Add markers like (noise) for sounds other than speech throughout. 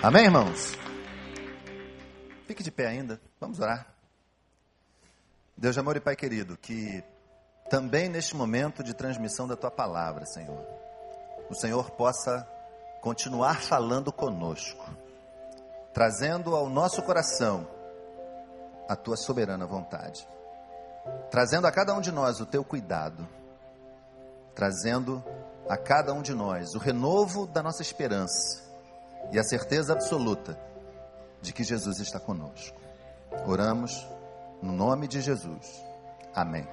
Amém, irmãos? Fique de pé ainda, vamos orar. Deus de amor e Pai querido, que também neste momento de transmissão da Tua palavra, Senhor, o Senhor possa continuar falando conosco, trazendo ao nosso coração a Tua soberana vontade, trazendo a cada um de nós o Teu cuidado, trazendo a cada um de nós o renovo da nossa esperança e a certeza absoluta de que Jesus está conosco. Oramos no nome de Jesus. Amém.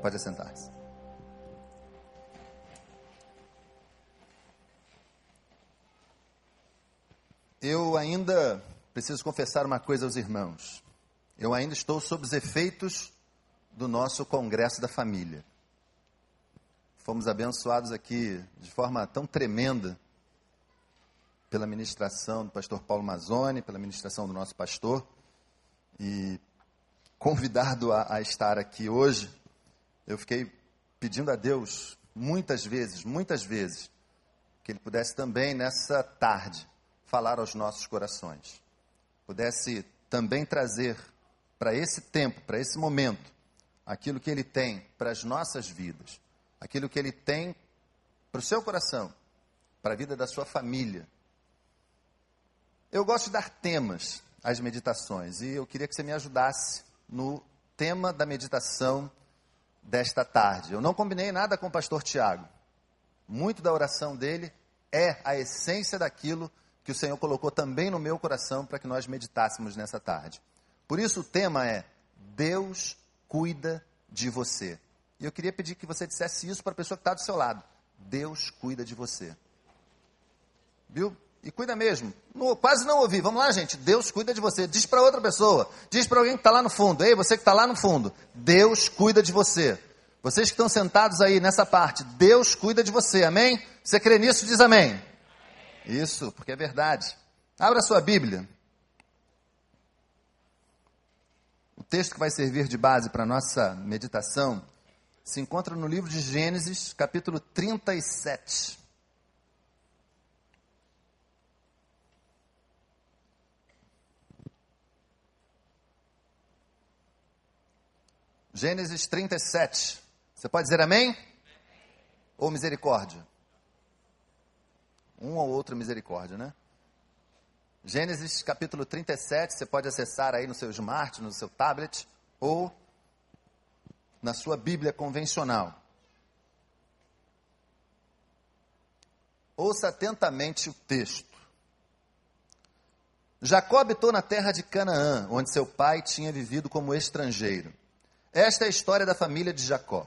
Pode sentar-se. Eu ainda preciso confessar uma coisa aos irmãos. Eu ainda estou sob os efeitos do nosso congresso da família. Fomos abençoados aqui de forma tão tremenda pela ministração do pastor Paulo Mazzoni, pela ministração do nosso pastor. E convidado a, a estar aqui hoje, eu fiquei pedindo a Deus muitas vezes, muitas vezes, que Ele pudesse também nessa tarde falar aos nossos corações, pudesse também trazer para esse tempo, para esse momento, aquilo que Ele tem para as nossas vidas, aquilo que Ele tem para o seu coração, para a vida da sua família, eu gosto de dar temas às meditações e eu queria que você me ajudasse no tema da meditação desta tarde. Eu não combinei nada com o pastor Tiago. Muito da oração dele é a essência daquilo que o Senhor colocou também no meu coração para que nós meditássemos nessa tarde. Por isso o tema é Deus cuida de você. E eu queria pedir que você dissesse isso para a pessoa que está do seu lado. Deus cuida de você. Viu? E cuida mesmo. Quase não ouvi. Vamos lá, gente. Deus cuida de você. Diz para outra pessoa. Diz para alguém que está lá no fundo. Ei, você que está lá no fundo. Deus cuida de você. Vocês que estão sentados aí nessa parte. Deus cuida de você. Amém? Você crê nisso? Diz amém. Isso, porque é verdade. Abra sua Bíblia. O texto que vai servir de base para a nossa meditação se encontra no livro de Gênesis, capítulo 37. Gênesis 37. Você pode dizer amém? Ou misericórdia? Um ou outro misericórdia, né? Gênesis capítulo 37, você pode acessar aí no seu smart, no seu tablet, ou na sua Bíblia convencional. Ouça atentamente o texto. Jacó habitou na terra de Canaã, onde seu pai tinha vivido como estrangeiro. Esta é a história da família de Jacó.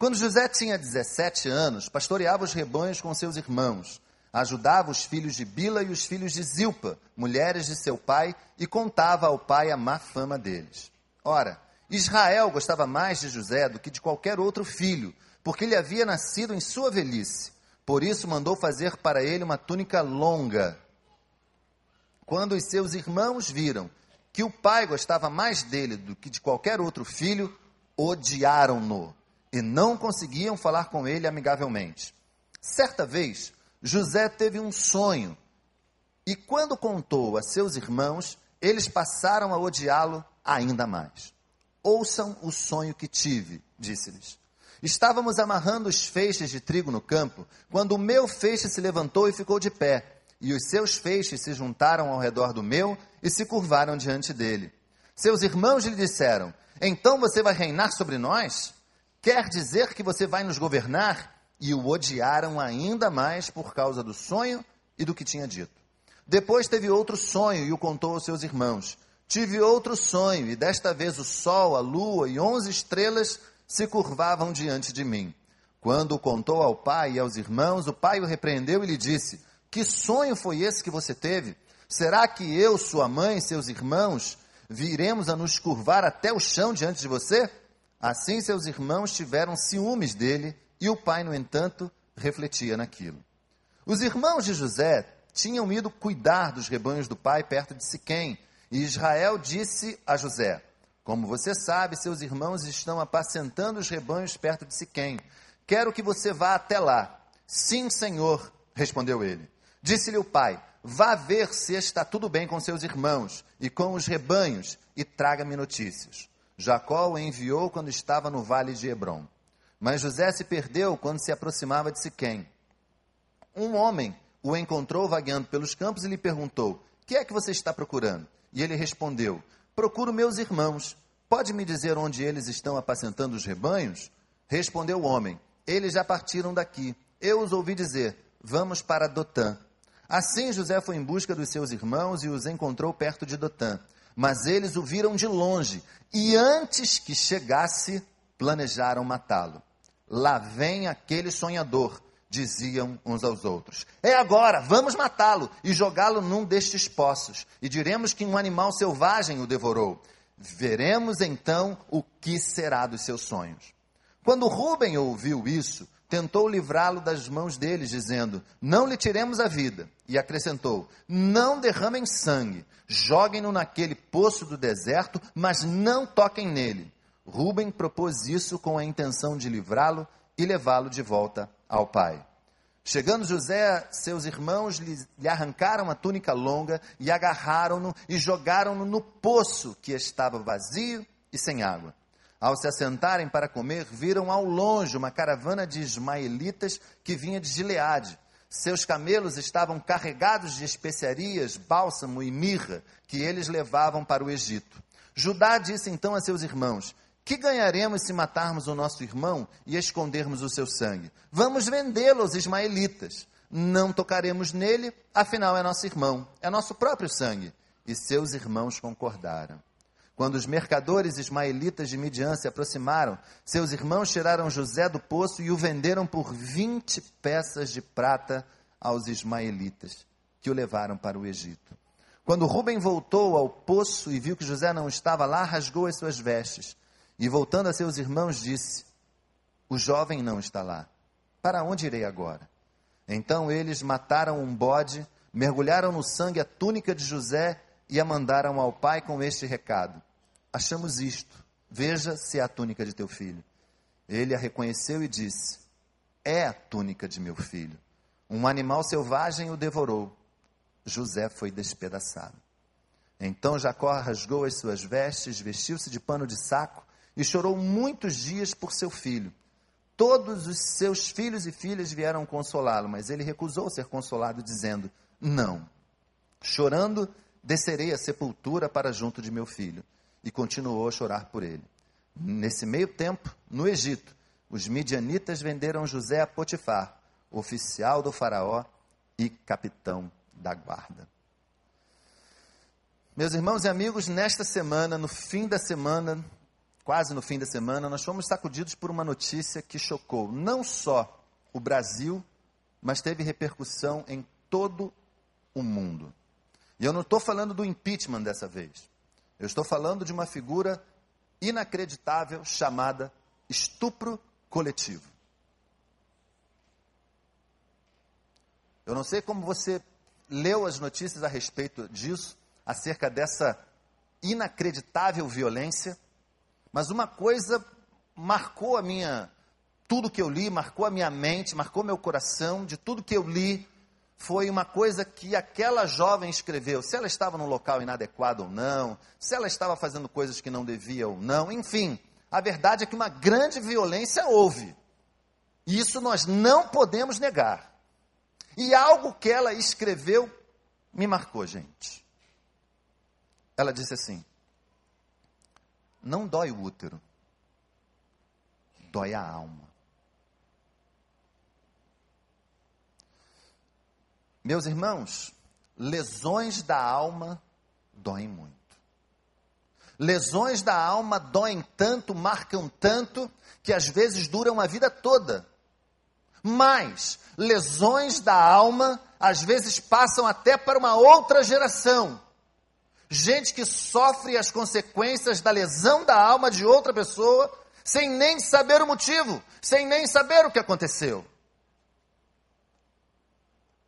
Quando José tinha 17 anos, pastoreava os rebanhos com seus irmãos, ajudava os filhos de Bila e os filhos de Zilpa, mulheres de seu pai, e contava ao pai a má fama deles. Ora, Israel gostava mais de José do que de qualquer outro filho, porque ele havia nascido em sua velhice. Por isso mandou fazer para ele uma túnica longa. Quando os seus irmãos viram que o pai gostava mais dele do que de qualquer outro filho, odiaram-no e não conseguiam falar com ele amigavelmente. Certa vez, José teve um sonho e, quando contou a seus irmãos, eles passaram a odiá-lo ainda mais. Ouçam o sonho que tive, disse-lhes. Estávamos amarrando os feixes de trigo no campo, quando o meu feixe se levantou e ficou de pé e os seus feixes se juntaram ao redor do meu e se curvaram diante dele. Seus irmãos lhe disseram: Então você vai reinar sobre nós? Quer dizer que você vai nos governar? E o odiaram ainda mais por causa do sonho e do que tinha dito. Depois teve outro sonho e o contou aos seus irmãos. Tive outro sonho, e desta vez o sol, a lua e onze estrelas se curvavam diante de mim. Quando o contou ao pai e aos irmãos, o pai o repreendeu e lhe disse: que sonho foi esse que você teve? Será que eu, sua mãe, seus irmãos, viremos a nos curvar até o chão diante de você? Assim seus irmãos tiveram ciúmes dele e o pai, no entanto, refletia naquilo. Os irmãos de José tinham ido cuidar dos rebanhos do pai perto de Siquém, e Israel disse a José: Como você sabe, seus irmãos estão apacentando os rebanhos perto de Siquém. Quero que você vá até lá. Sim, senhor, respondeu ele. Disse-lhe o pai: Vá ver se está tudo bem com seus irmãos e com os rebanhos e traga-me notícias. Jacó o enviou quando estava no vale de Hebron. Mas José se perdeu quando se aproximava de Siquém. Um homem o encontrou vagueando pelos campos e lhe perguntou: Que é que você está procurando? E ele respondeu: Procuro meus irmãos. Pode me dizer onde eles estão apacentando os rebanhos? Respondeu o homem: Eles já partiram daqui. Eu os ouvi dizer: Vamos para Dotã. Assim José foi em busca dos seus irmãos e os encontrou perto de Dotã. Mas eles o viram de longe e antes que chegasse, planejaram matá-lo. Lá vem aquele sonhador, diziam uns aos outros. É agora, vamos matá-lo e jogá-lo num destes poços, e diremos que um animal selvagem o devorou. Veremos então o que será dos seus sonhos. Quando Rubem ouviu isso, tentou livrá-lo das mãos deles, dizendo: Não lhe tiremos a vida. E acrescentou: Não derramem sangue, joguem-no naquele poço do deserto, mas não toquem nele. Rubem propôs isso com a intenção de livrá-lo e levá-lo de volta ao pai. Chegando José, seus irmãos lhe, arrancaram a túnica longa e agarraram-no e jogaram-no no poço que estava vazio e sem água. Ao se assentarem para comer, viram ao longe uma caravana de ismaelitas que vinha de Gileade. Seus camelos estavam carregados de especiarias, bálsamo e mirra, que eles levavam para o Egito. Judá disse então a seus irmãos: Que ganharemos se matarmos o nosso irmão e escondermos o seu sangue? Vamos vendê-lo aos ismaelitas. Não tocaremos nele, afinal é nosso irmão, é nosso próprio sangue. E seus irmãos concordaram. Quando os mercadores ismaelitas de Midian se aproximaram, seus irmãos tiraram José do poço e o venderam por 20 peças de prata aos ismaelitas, que o levaram para o Egito. Quando Rubem voltou ao poço e viu que José não estava lá, rasgou as suas vestes e, voltando a seus irmãos, disse: O jovem não está lá. Para onde irei agora? Então eles mataram um bode, mergulharam no sangue a túnica de José e a mandaram ao pai com este recado: Achamos isto, veja se é a túnica de teu filho. Ele a reconheceu e disse: É a túnica de meu filho. Um animal selvagem o devorou. José foi despedaçado. Então Jacó rasgou as suas vestes, vestiu-se de pano de saco e chorou muitos dias por seu filho. Todos os seus filhos e filhas vieram consolá-lo, mas ele recusou ser consolado, dizendo: Não. Chorando, descerei à sepultura para junto de meu filho. E continuou a chorar por ele. Nesse meio tempo, no Egito, os midianitas venderam José a Potifar, oficial do Faraó e capitão da guarda. Meus irmãos e amigos, nesta semana, no fim da semana, quase no fim da semana, nós fomos sacudidos por uma notícia que chocou não só o Brasil, mas teve repercussão em todo o mundo. E eu não estou falando do impeachment dessa vez. Eu estou falando de uma figura inacreditável chamada estupro coletivo. Eu não sei como você leu as notícias a respeito disso, acerca dessa inacreditável violência, mas uma coisa marcou a minha, tudo que eu li, marcou a minha mente, marcou meu coração, de tudo que eu li, foi uma coisa que aquela jovem escreveu, se ela estava num local inadequado ou não, se ela estava fazendo coisas que não devia ou não, enfim, a verdade é que uma grande violência houve. E isso nós não podemos negar. E algo que ela escreveu me marcou, gente. Ela disse assim: Não dói o útero, dói a alma. Meus irmãos, lesões da alma doem muito. Lesões da alma doem tanto, marcam tanto, que às vezes duram a vida toda. Mas lesões da alma às vezes passam até para uma outra geração. Gente que sofre as consequências da lesão da alma de outra pessoa sem nem saber o motivo, sem nem saber o que aconteceu.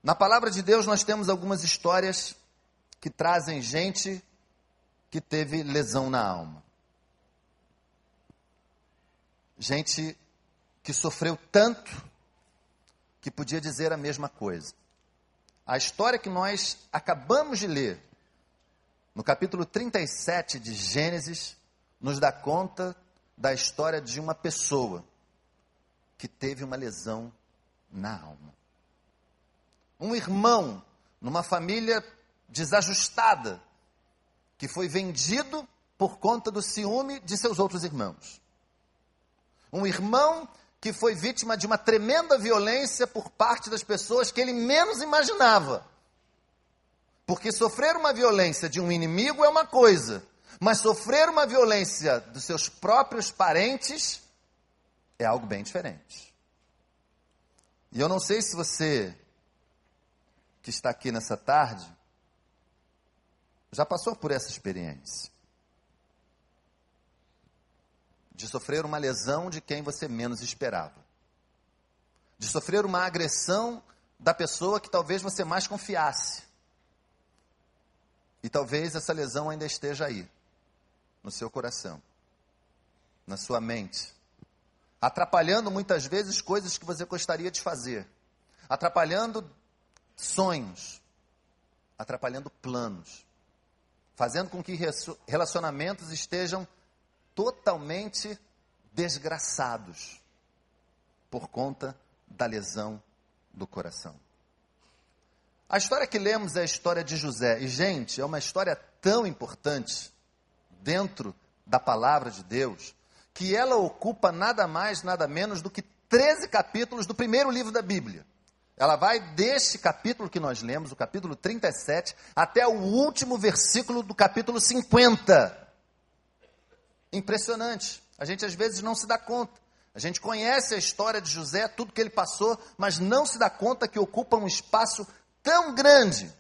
Na palavra de Deus, nós temos algumas histórias que trazem gente que teve lesão na alma. Gente que sofreu tanto que podia dizer a mesma coisa. A história que nós acabamos de ler, no capítulo 37 de Gênesis, nos dá conta da história de uma pessoa que teve uma lesão na alma. Um irmão, numa família desajustada, que foi vendido por conta do ciúme de seus outros irmãos. Um irmão que foi vítima de uma tremenda violência por parte das pessoas que ele menos imaginava. Porque sofrer uma violência de um inimigo é uma coisa, mas sofrer uma violência dos seus próprios parentes é algo bem diferente. E eu não sei se você que está aqui nessa tarde já passou por essa experiência de sofrer uma lesão de quem você menos esperava, de sofrer uma agressão da pessoa que talvez você mais confiasse. E talvez essa lesão ainda esteja aí, no seu coração, na sua mente, atrapalhando muitas vezes coisas que você gostaria de fazer, atrapalhando sonhos, atrapalhando planos, fazendo com que relacionamentos estejam totalmente desgraçados por conta da lesão do coração. A história que lemos é a história de José. E, gente, é uma história tão importante dentro da palavra de Deus, que ela ocupa nada mais, nada menos do que 13 capítulos do primeiro livro da Bíblia. Ela vai deste capítulo que nós lemos, o capítulo 37, até o último versículo do capítulo 50. Impressionante. A gente às vezes não se dá conta. A gente conhece a história de José, tudo que ele passou, mas não se dá conta que ocupa um espaço tão grande.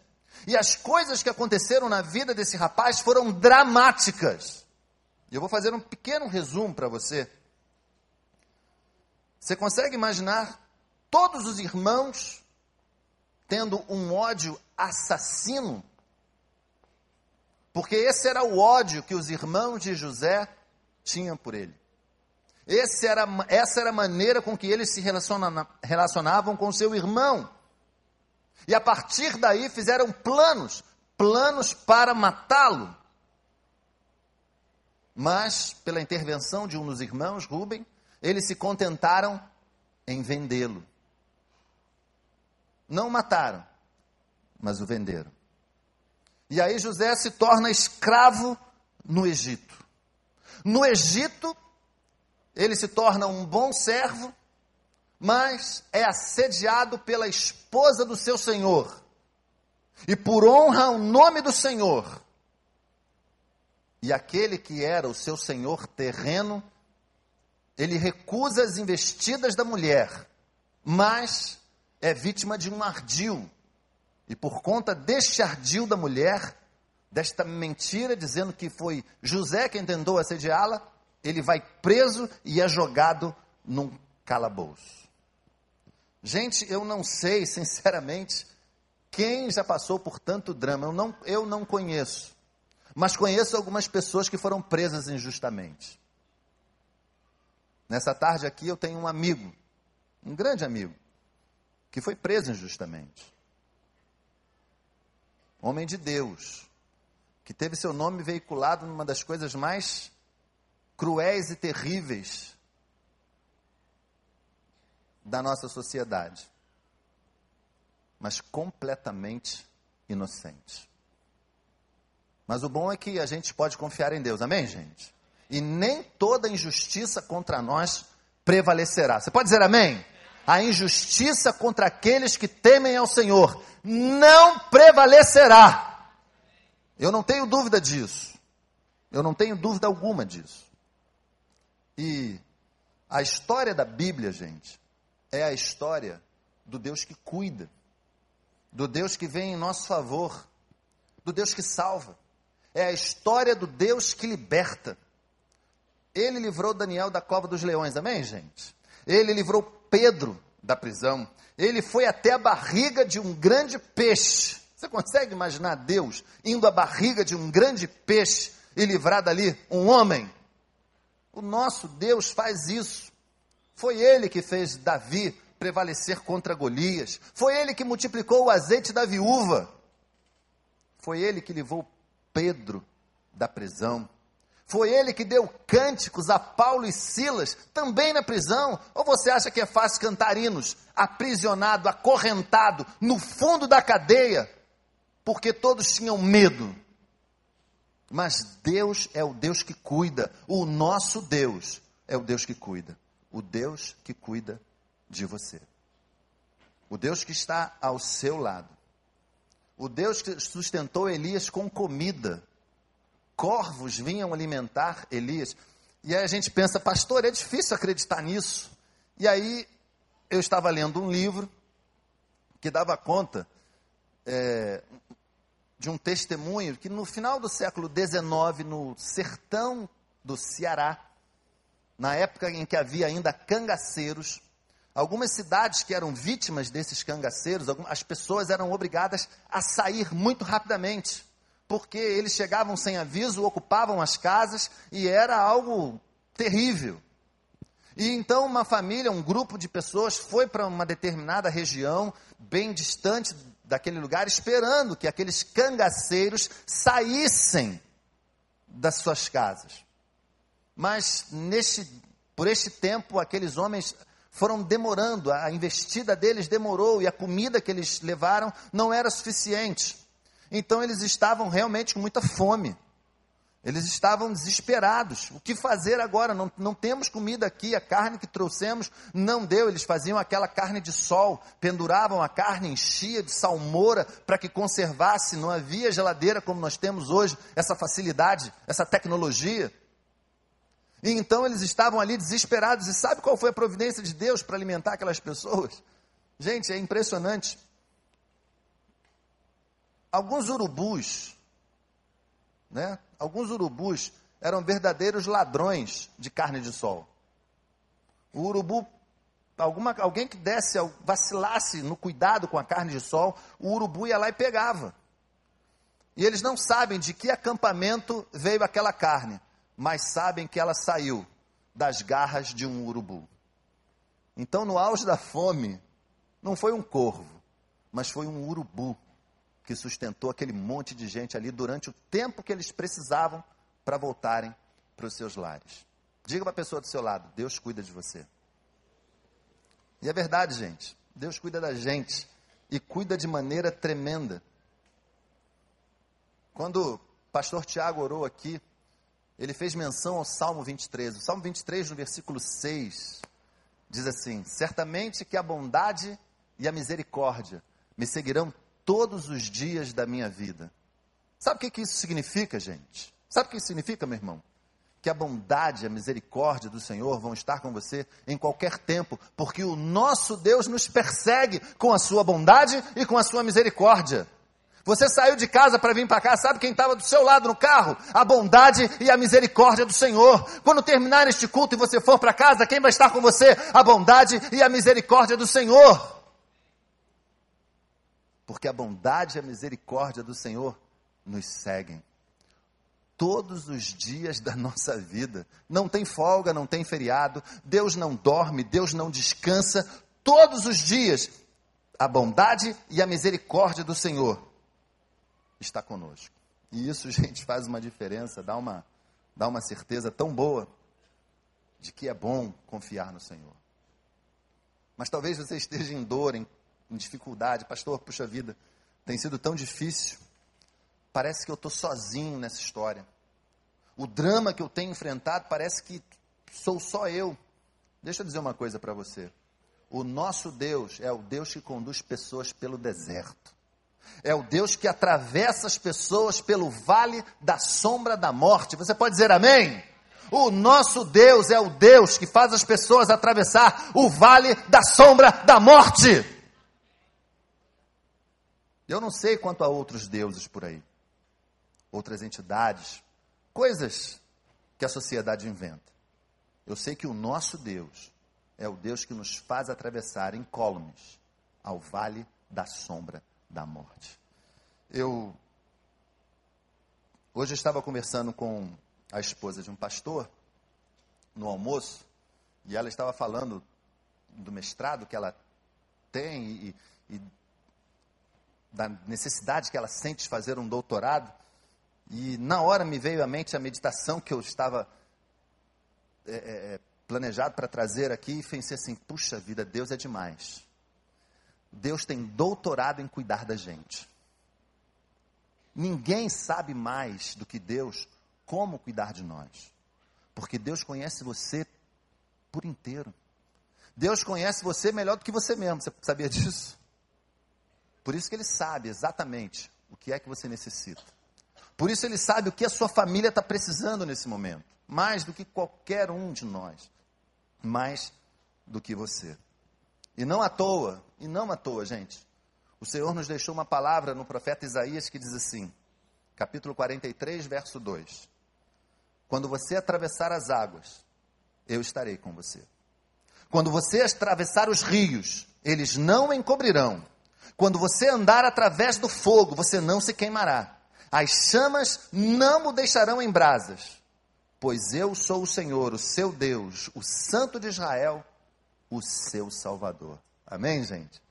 E as coisas que aconteceram na vida desse rapaz foram dramáticas. E eu vou fazer um pequeno resumo para você. Você consegue imaginar todos os irmãos tendo um ódio assassino? Porque esse era o ódio que os irmãos de José tinha por ele. Era, essa era a maneira com que eles se relaciona, relacionavam com seu irmão. E a partir daí fizeram planos, planos para matá-lo. Mas, pela intervenção de um dos irmãos, Rubem, eles se contentaram em vendê-lo. Não mataram, mas o venderam. E aí José se torna escravo no Egito. No Egito, ele se torna um bom servo, mas é assediado pela esposa do seu senhor. E por honra ao nome do Senhor. E aquele que era o seu senhor terreno, ele recusa as investidas da mulher, mas é vítima de um ardil. E por conta deste ardil da mulher, desta mentira, dizendo que foi José quem tentou assediá-la, ele vai preso e é jogado num calabouço. Gente, eu não sei, (laughs) sinceramente, quem já passou por tanto drama. Eu não, eu não conheço. Mas conheço algumas pessoas que foram presas injustamente. Nessa tarde aqui eu tenho um amigo, um grande amigo, que foi preso injustamente. Homem de Deus, que teve seu nome veiculado numa das coisas mais cruéis e terríveis da nossa sociedade, mas completamente inocente. Mas o bom é que a gente pode confiar em Deus, amém, gente? E nem toda injustiça contra nós prevalecerá. Você pode dizer amém? A injustiça contra aqueles que temem ao Senhor não prevalecerá. Eu não tenho dúvida disso. Eu não tenho dúvida alguma disso. E a história da Bíblia, gente, é a história do Deus que cuida, do Deus que vem em nosso favor, do Deus que salva. É a história do Deus que liberta. Ele livrou Daniel da cova dos leões, amém, gente? Ele livrou Pedro da prisão. Ele foi até a barriga de um grande peixe você consegue imaginar Deus indo à barriga de um grande peixe e livrar dali um homem? O nosso Deus faz isso. Foi ele que fez Davi prevalecer contra Golias. Foi ele que multiplicou o azeite da viúva. Foi ele que livrou Pedro da prisão. Foi ele que deu cânticos a Paulo e Silas, também na prisão. Ou você acha que é fácil cantar hinos, aprisionado, acorrentado, no fundo da cadeia, porque todos tinham medo? Mas Deus é o Deus que cuida, o nosso Deus é o Deus que cuida, o Deus que cuida de você, o Deus que está ao seu lado, o Deus que sustentou Elias com comida, corvos vinham alimentar Elias, e aí a gente pensa, pastor, é difícil acreditar nisso, e aí eu estava lendo um livro que dava conta é, de um testemunho que no final do século XIX, no sertão do Ceará, na época em que havia ainda cangaceiros, algumas cidades que eram vítimas desses cangaceiros, as pessoas eram obrigadas a sair muito rapidamente, porque eles chegavam sem aviso, ocupavam as casas e era algo terrível. E então uma família, um grupo de pessoas foi para uma determinada região, bem distante daquele lugar, esperando que aqueles cangaceiros saíssem das suas casas. Mas neste, por este tempo, aqueles homens foram demorando, a investida deles demorou e a comida que eles levaram não era suficiente. Então eles estavam realmente com muita fome. Eles estavam desesperados. O que fazer agora? Não, não temos comida aqui, a carne que trouxemos não deu. Eles faziam aquela carne de sol, penduravam a carne, enchia de salmoura para que conservasse. Não havia geladeira como nós temos hoje, essa facilidade, essa tecnologia. E então eles estavam ali desesperados. E sabe qual foi a providência de Deus para alimentar aquelas pessoas? Gente, é impressionante. Alguns urubus, né? Alguns urubus eram verdadeiros ladrões de carne de sol. O urubu, alguma, alguém que desse, vacilasse no cuidado com a carne de sol, o urubu ia lá e pegava. E eles não sabem de que acampamento veio aquela carne, mas sabem que ela saiu das garras de um urubu. Então, no auge da fome, não foi um corvo, mas foi um urubu que sustentou aquele monte de gente ali durante o tempo que eles precisavam para voltarem para os seus lares. Diga para a pessoa do seu lado: Deus cuida de você. E é verdade, gente. Deus cuida da gente e cuida de maneira tremenda. Quando o pastor Tiago orou aqui, ele fez menção ao Salmo 23. O Salmo 23, no versículo 6, diz assim: Certamente que a bondade e a misericórdia me seguirão todos os dias da minha vida. Sabe o que, que isso significa, gente? Sabe o que isso significa, meu irmão? Que a bondade, a misericórdia do Senhor vão estar com você em qualquer tempo, porque o nosso Deus nos persegue com a sua bondade e com a sua misericórdia. Você saiu de casa para vir para cá, sabe quem estava do seu lado no carro? A bondade e a misericórdia do Senhor. Quando terminar este culto e você for para casa, quem vai estar com você? A bondade e a misericórdia do Senhor porque a bondade e a misericórdia do Senhor nos seguem todos os dias da nossa vida. Não tem folga, não tem feriado, Deus não dorme, Deus não descansa. Todos os dias, a bondade e a misericórdia do Senhor está conosco. E isso, (laughs) gente, faz uma diferença, dá uma, dá uma certeza tão boa de que é bom confiar no Senhor. Mas talvez você esteja em dor, em em dificuldade. Pastor, puxa vida, tem sido tão difícil. Parece que eu estou sozinho nessa história. O drama que eu tenho enfrentado parece que sou só eu. Deixa eu dizer uma coisa para você. O nosso Deus é o Deus que conduz pessoas pelo deserto. É o Deus que atravessa as pessoas pelo vale da sombra da morte. Você pode dizer amém? O nosso Deus é o Deus que faz as pessoas atravessar o vale da sombra da morte. Eu não sei quanto a outros deuses por aí, outras entidades, coisas que a sociedade inventa. Eu sei que o nosso Deus é o Deus que nos faz atravessar incólumes ao vale da sombra da morte. Eu hoje eu estava conversando com a esposa de um pastor no almoço e ela estava falando do mestrado que ela tem e, e da necessidade que ela sente de fazer um doutorado. E na hora me veio à mente a meditação que eu estava é, é, é planejado para trazer aqui e pensei assim: puxa vida, Deus é demais. Deus tem doutorado em cuidar da gente. Ninguém sabe mais do que Deus como cuidar de nós. Porque Deus conhece você por inteiro. Deus conhece você melhor do que você mesmo. Você sabia disso? Por isso que ele sabe exatamente o que é que você necessita. Por isso ele sabe o que a sua família está precisando nesse momento. Mais do que qualquer um de nós. Mais do que você. E não à toa, e não à toa, gente. O Senhor nos deixou uma palavra no profeta Isaías que diz assim, capítulo 43, verso 2: Quando você atravessar as águas, eu estarei com você. Quando você atravessar os rios, eles não encobrirão. Quando você andar através do fogo, você não se queimará. As chamas não o deixarão em brasas. Pois eu sou o Senhor, o seu Deus, o Santo de Israel, o seu Salvador. Amém, gente?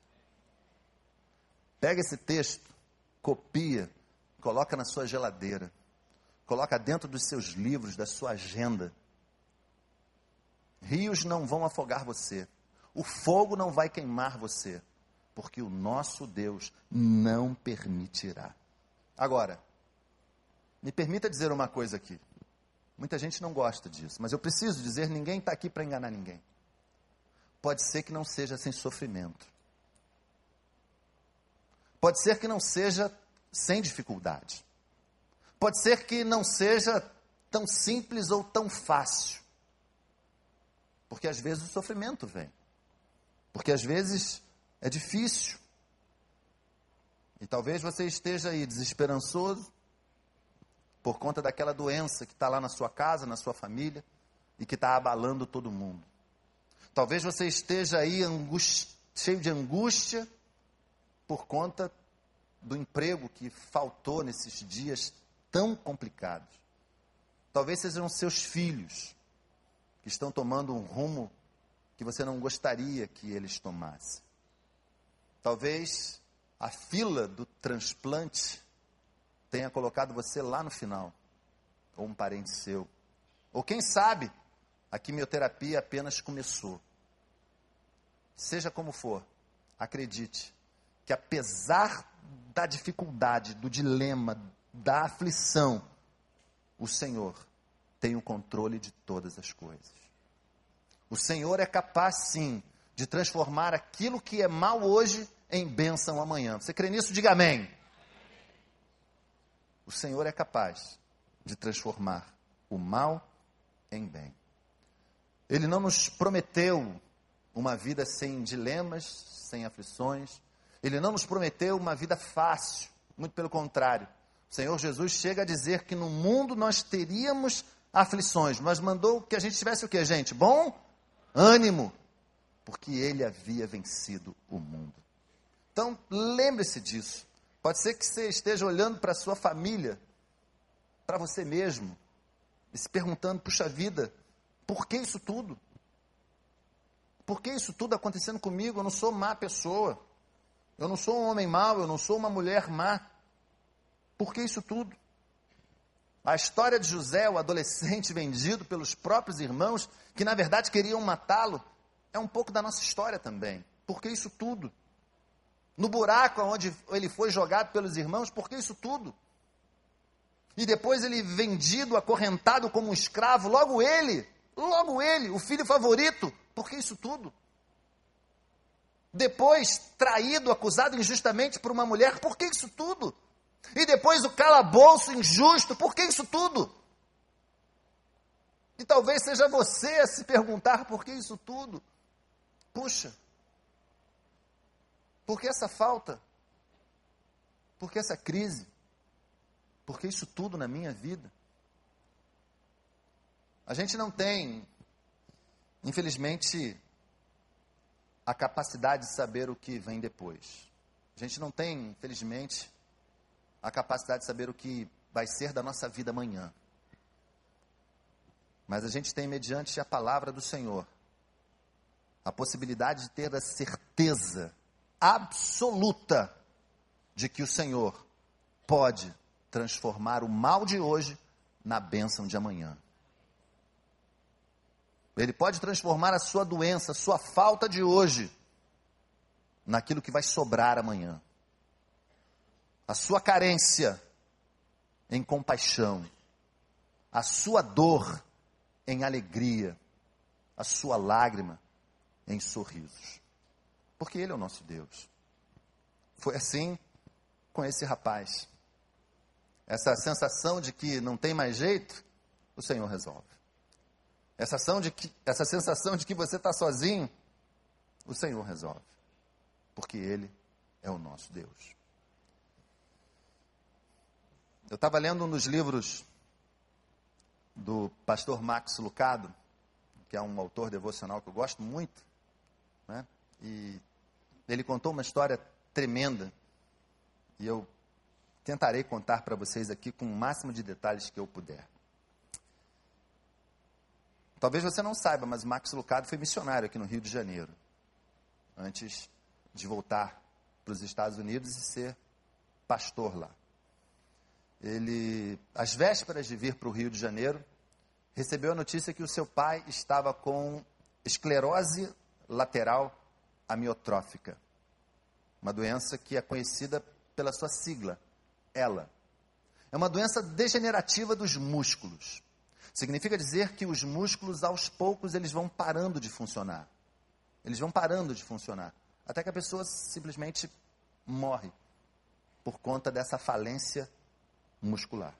Pega esse texto, copia, coloca na sua geladeira, coloca dentro dos seus livros, da sua agenda. Rios não vão afogar você, o fogo não vai queimar você porque o nosso Deus não permitirá. Agora, me permita dizer uma coisa aqui. Muita gente não gosta disso, mas eu preciso dizer: ninguém está aqui para enganar ninguém. Pode ser que não seja sem sofrimento. Pode ser que não seja sem dificuldade. Pode ser que não seja tão simples ou tão fácil. Porque às vezes o sofrimento vem. Porque às vezes é difícil. E talvez você esteja aí desesperançoso por conta daquela doença que está lá na sua casa, na sua família e que está abalando todo mundo. Talvez você esteja aí cheio de angústia por conta do emprego que faltou nesses dias tão complicados. Talvez sejam seus filhos que estão tomando um rumo que você não gostaria que eles tomassem. Talvez a fila do transplante tenha colocado você lá no final, ou um parente seu. Ou quem sabe, a quimioterapia apenas começou. Seja como for, acredite que apesar da dificuldade, do dilema, da aflição, o Senhor tem o controle de todas as coisas. O Senhor é capaz sim de transformar aquilo que é mal hoje em bênção amanhã. Você crê nisso? Diga amém. O Senhor é capaz de transformar o mal em bem. Ele não nos prometeu uma vida sem dilemas, sem aflições. Ele não nos prometeu uma vida fácil. Muito pelo contrário. O Senhor Jesus chega a dizer que no mundo nós teríamos aflições, mas mandou que a gente tivesse o que, gente? Bom ânimo, porque ele havia vencido o mundo. Então, lembre-se disso. Pode ser que você esteja olhando para a sua família, para você mesmo, e se perguntando: puxa vida, por que isso tudo? Por que isso tudo acontecendo comigo? Eu não sou má pessoa. Eu não sou um homem mau, eu não sou uma mulher má. Por que isso tudo? A história de José, o adolescente (laughs) vendido pelos próprios irmãos, que na verdade queriam matá-lo, é um pouco da nossa história também. Por que isso tudo? no buraco onde ele foi jogado pelos irmãos, por que isso tudo? E depois ele vendido, acorrentado como um escravo, logo ele, logo ele, o filho favorito, por que isso tudo? Depois traído, acusado injustamente por uma mulher, por que isso tudo? E depois o calabouço injusto, por que isso tudo? E talvez seja você a se perguntar por que isso tudo. Puxa, por que essa falta? Por que essa crise? Por que isso tudo na minha vida? A gente não tem, infelizmente, a capacidade de saber o que vem depois. A gente não tem, infelizmente, a capacidade de saber o que vai ser da nossa vida amanhã. Mas a gente tem, mediante a palavra do Senhor, a possibilidade de ter a certeza absoluta de que o Senhor pode transformar o mal de hoje na bênção de amanhã. Ele pode transformar a sua doença, a sua falta de hoje, naquilo que vai sobrar amanhã. A sua carência em compaixão, a sua dor em alegria, a sua lágrima em sorrisos. Porque Ele é o nosso Deus. Foi assim com esse rapaz. Essa sensação de que não tem mais jeito, o Senhor resolve. Essa, ação de que, essa sensação de que você está sozinho, o Senhor resolve. Porque Ele é o nosso Deus. Eu estava lendo um dos livros do pastor Max Lucado, que é um autor devocional que eu gosto muito, né? e ele contou uma história tremenda, e eu tentarei contar para vocês aqui com o máximo de detalhes que eu puder. Talvez você não saiba, mas Max Lucado foi missionário aqui no Rio de Janeiro, antes de voltar para os Estados Unidos e ser pastor lá ele, às vésperas de vir para o Rio de Janeiro, recebeu a notícia que o seu pai estava com esclerose lateral amiotrófica, uma doença que é conhecida pela sua sigla, ELA. É uma doença degenerativa dos músculos. Significa dizer que os músculos, aos poucos, eles vão parando de funcionar. Eles vão parando de funcionar. Até que a pessoa simplesmente morre por conta dessa falência muscular.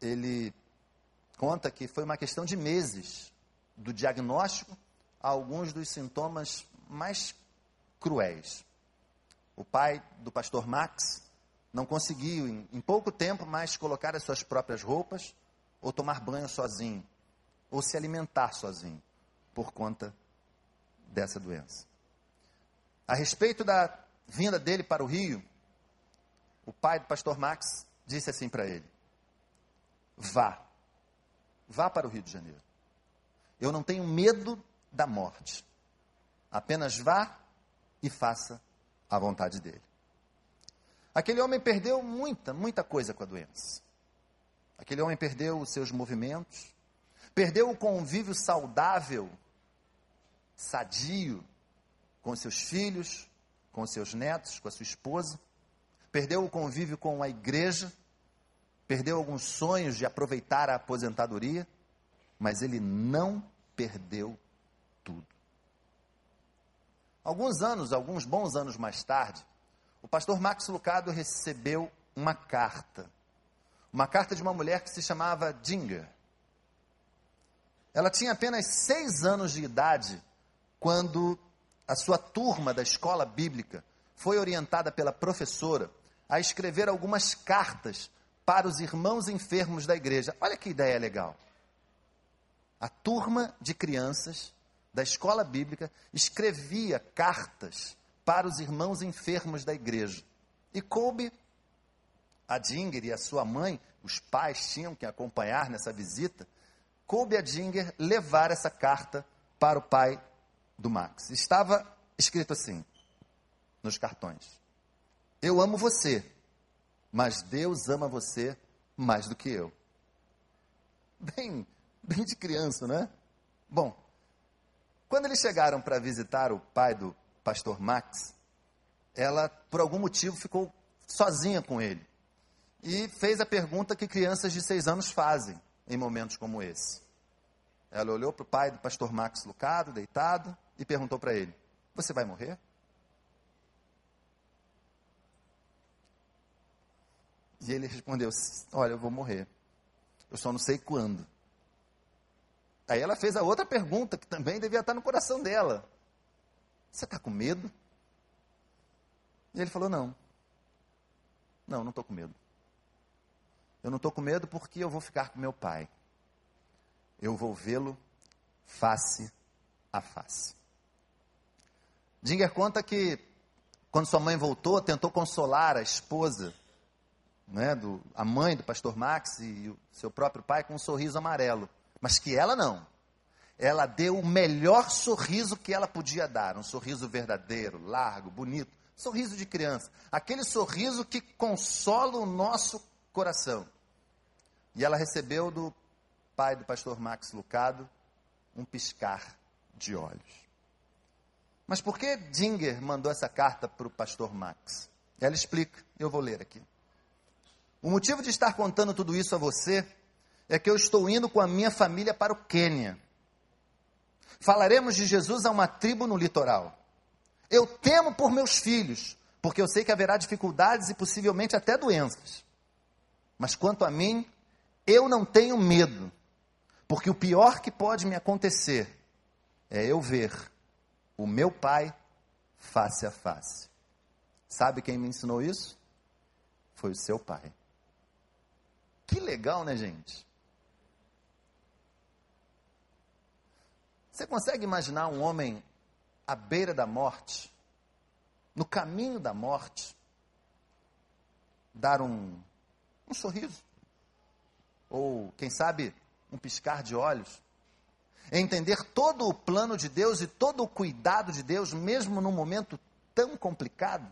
Ele conta que foi uma questão de meses do diagnóstico alguns dos sintomas mais cruéis. O pai do pastor Max não conseguiu, em, em pouco tempo, mais colocar as suas próprias roupas, ou tomar banho sozinho, ou se alimentar sozinho, por conta dessa doença. A respeito da vinda dele para o Rio, o pai do pastor Max disse assim para ele: Vá, vá para o Rio de Janeiro. Eu não tenho medo da morte. Apenas vá e faça a vontade dele. Aquele homem perdeu muita, muita coisa com a doença. Aquele homem perdeu os seus movimentos, perdeu o convívio saudável, sadio, com seus filhos, com seus netos, com a sua esposa perdeu o convívio com a igreja, perdeu alguns sonhos de aproveitar a aposentadoria, mas ele não perdeu. Alguns anos, alguns bons anos mais tarde, o pastor Max Lucado recebeu uma carta. Uma carta de uma mulher que se chamava Dinger. Ela tinha apenas seis anos de idade quando a sua turma da escola bíblica foi orientada pela professora a escrever algumas cartas para os irmãos enfermos da igreja. Olha que ideia legal. A turma de crianças da escola bíblica escrevia cartas para os irmãos enfermos da igreja. E coube a Dinger e a sua mãe, os pais tinham que acompanhar nessa visita, coube a Dinger levar essa carta para o pai do Max. Estava escrito assim, nos cartões. Eu amo você, mas Deus ama você mais do que eu. Bem, bem de criança, né? Bom, quando eles chegaram para visitar o pai do pastor Max, ela, por algum motivo, ficou sozinha com ele. E fez a pergunta que crianças de seis anos fazem em momentos como esse. Ela olhou para o pai do pastor Max Lucado, deitado, e perguntou para ele: Você vai morrer? E ele respondeu: Olha, eu vou morrer. Eu só não sei quando. Aí ela fez a outra pergunta, que também devia estar no coração dela: Você está com medo? E ele falou: Não. Não, não estou com medo. Eu não estou com medo porque eu vou ficar com meu pai. Eu vou vê-lo face a face. Dinger conta que, quando sua mãe voltou, tentou consolar a esposa né, do, a mãe do pastor Max e o seu próprio pai com um sorriso amarelo. Mas que ela não. ela deu o melhor sorriso que ela podia dar, um sorriso verdadeiro, largo, bonito, sorriso de criança, aquele sorriso que consola o nosso coração. E ela recebeu do pai do pastor Max Lucado um piscar de olhos. Mas por que Dinger mandou essa carta para o pastor Max? Ela explica, eu vou ler aqui. O motivo de estar contando tudo isso a você é que eu estou indo com a minha família para o Quênia. Falaremos de Jesus a uma tribo no litoral. Eu temo por meus filhos, porque eu sei que haverá dificuldades e possivelmente até doenças. Mas quanto a mim, eu não tenho medo, porque o pior que pode me acontecer é eu ver o meu pai face a face. Sabe quem me ensinou isso? Foi o seu pai. Que legal, né, gente? Você consegue imaginar um homem à beira da morte, no caminho da morte, dar um, um sorriso? Ou, quem sabe, um piscar de olhos? Entender todo o plano de Deus e todo o cuidado de Deus, mesmo num momento tão complicado?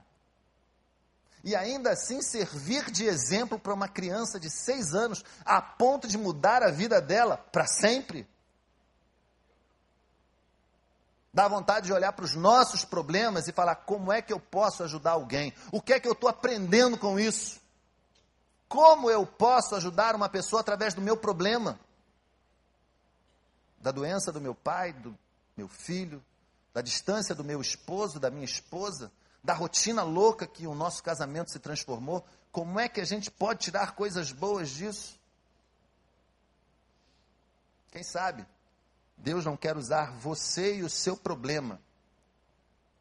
E ainda assim servir de exemplo para uma criança de seis anos, a ponto de mudar a vida dela para sempre? Dá vontade de olhar para os nossos problemas e falar: como é que eu posso ajudar alguém? O que é que eu estou aprendendo com isso? Como eu posso ajudar uma pessoa através do meu problema? Da doença do meu pai, do meu filho, da distância do meu esposo, da minha esposa, da rotina louca que o nosso casamento se transformou. Como é que a gente pode tirar coisas boas disso? Quem sabe? Deus não quer usar você e o seu problema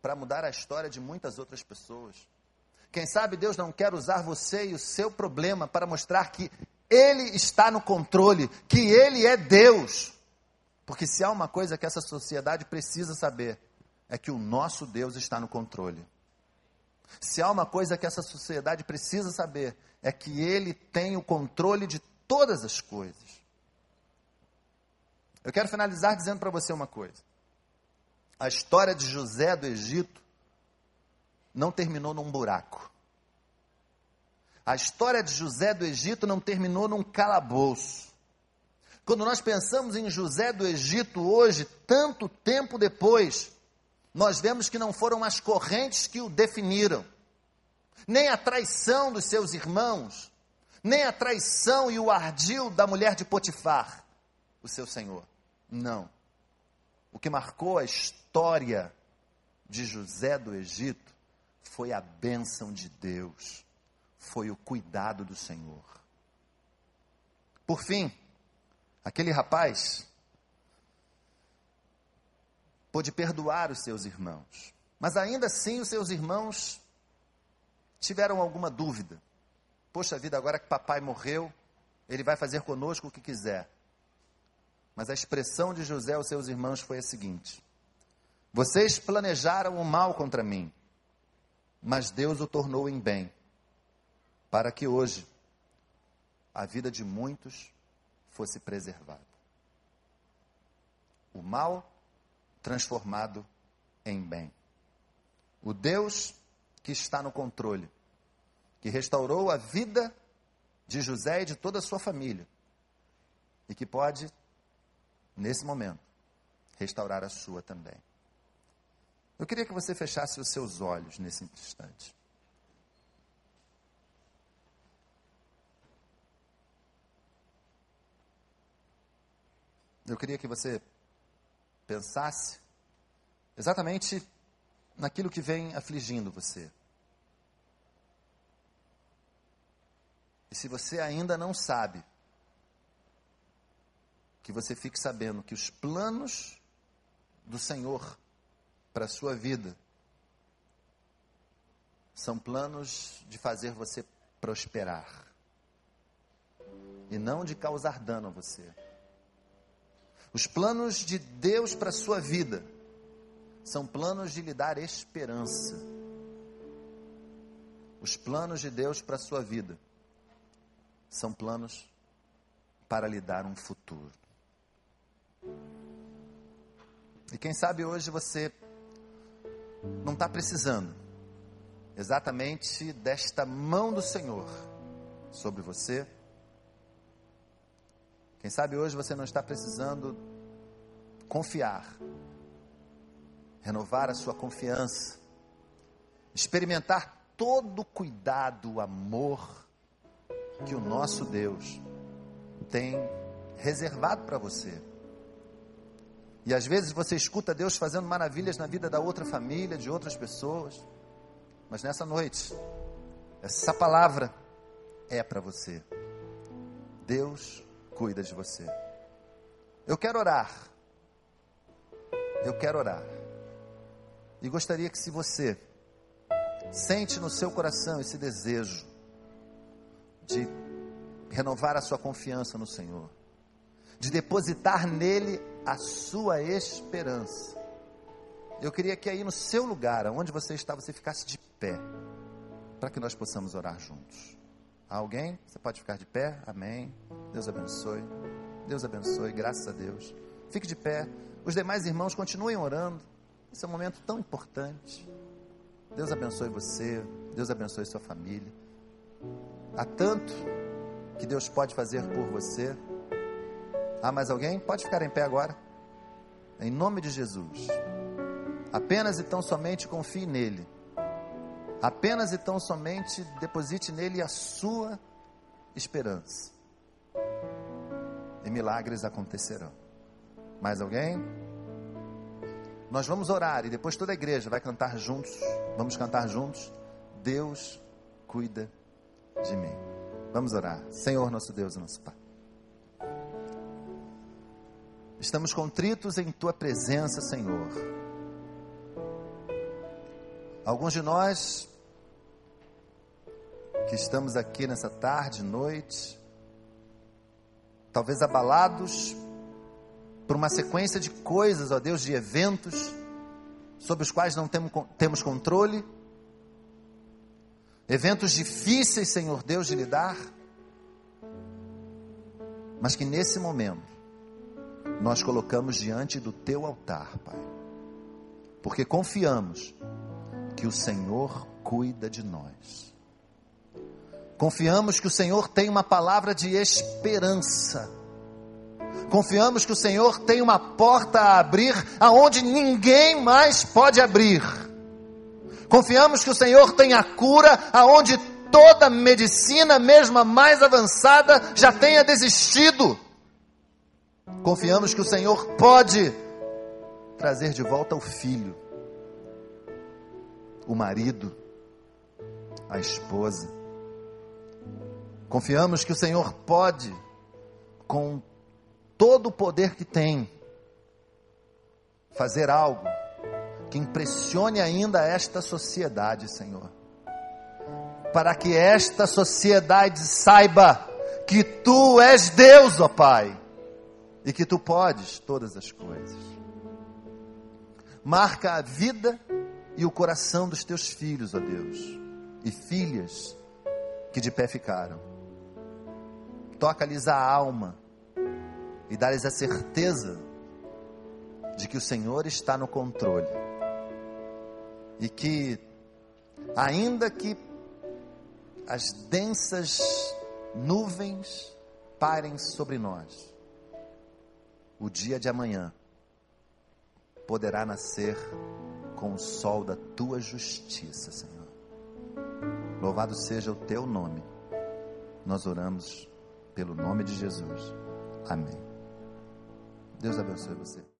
para mudar a história de muitas outras pessoas. Quem sabe Deus não quer usar você e o seu problema para mostrar que Ele está no controle, que Ele é Deus. Porque se há uma coisa que essa sociedade precisa saber, é que o nosso Deus está no controle. Se há uma coisa que essa sociedade precisa saber, é que Ele tem o controle de todas as coisas. Eu quero finalizar dizendo para você uma coisa. A história de José do Egito não terminou num buraco. A história de José do Egito não terminou num calabouço. Quando nós pensamos em José do Egito hoje, tanto tempo depois, nós vemos que não foram as correntes que o definiram, nem a traição dos seus irmãos, nem a traição e o ardil da mulher de Potifar, o seu senhor. Não. O que marcou a história de José do Egito foi a bênção de Deus, foi o cuidado do Senhor. Por fim, aquele rapaz pôde perdoar os seus irmãos, mas ainda assim os seus irmãos tiveram alguma dúvida. Poxa vida, agora que papai morreu, ele vai fazer conosco o que quiser. Mas a expressão de José aos seus irmãos foi a seguinte: Vocês planejaram o mal contra mim, mas Deus o tornou em bem, para que hoje a vida de muitos fosse preservada. O mal transformado em bem. O Deus que está no controle, que restaurou a vida de José e de toda a sua família, e que pode nesse momento, restaurar a sua também. Eu queria que você fechasse os seus olhos nesse instante. Eu queria que você pensasse exatamente naquilo que vem afligindo você. E se você ainda não sabe que você fique sabendo que os planos do Senhor para a sua vida são planos de fazer você prosperar e não de causar dano a você. Os planos de Deus para a sua vida são planos de lhe dar esperança. Os planos de Deus para a sua vida são planos para lhe dar um futuro. E quem sabe hoje você não está precisando exatamente desta mão do Senhor sobre você. Quem sabe hoje você não está precisando confiar, renovar a sua confiança, experimentar todo o cuidado, o amor que o nosso Deus tem reservado para você. E às vezes você escuta Deus fazendo maravilhas na vida da outra família, de outras pessoas. Mas nessa noite, essa palavra é para você. Deus cuida de você. Eu quero orar. Eu quero orar. E gostaria que se você sente no seu coração esse desejo de renovar a sua confiança no Senhor, de depositar nele a sua esperança. Eu queria que aí no seu lugar, onde você está, você ficasse de pé, para que nós possamos orar juntos. Há alguém? Você pode ficar de pé? Amém. Deus abençoe. Deus abençoe, graças a Deus. Fique de pé. Os demais irmãos continuem orando. Esse é um momento tão importante. Deus abençoe você. Deus abençoe sua família. Há tanto que Deus pode fazer por você. Há mais alguém? Pode ficar em pé agora. Em nome de Jesus. Apenas e tão somente confie nele. Apenas e tão somente deposite nele a sua esperança. E milagres acontecerão. Mais alguém? Nós vamos orar e depois toda a igreja vai cantar juntos. Vamos cantar juntos. Deus cuida de mim. Vamos orar. Senhor, nosso Deus, nosso Pai. Estamos contritos em tua presença, Senhor. Alguns de nós que estamos aqui nessa tarde, noite, talvez abalados por uma sequência de coisas, ó Deus, de eventos sobre os quais não temos, controle, eventos difíceis, Senhor Deus, de lidar, mas que nesse momento nós colocamos diante do teu altar, Pai. Porque confiamos que o Senhor cuida de nós. Confiamos que o Senhor tem uma palavra de esperança. Confiamos que o Senhor tem uma porta a abrir aonde ninguém mais pode abrir. Confiamos que o Senhor tem a cura aonde toda medicina, mesmo a mais avançada, já tenha desistido. Confiamos que o Senhor pode trazer de volta o filho, o marido, a esposa. Confiamos que o Senhor pode, com todo o poder que tem, fazer algo que impressione ainda esta sociedade, Senhor. Para que esta sociedade saiba que tu és Deus, ó Pai e que tu podes todas as coisas. Marca a vida e o coração dos teus filhos, ó Deus, e filhas que de pé ficaram. Toca-lhes a alma e dá-lhes a certeza de que o Senhor está no controle e que, ainda que as densas nuvens parem sobre nós, o dia de amanhã poderá nascer com o sol da tua justiça, Senhor. Louvado seja o teu nome. Nós oramos pelo nome de Jesus. Amém. Deus abençoe você.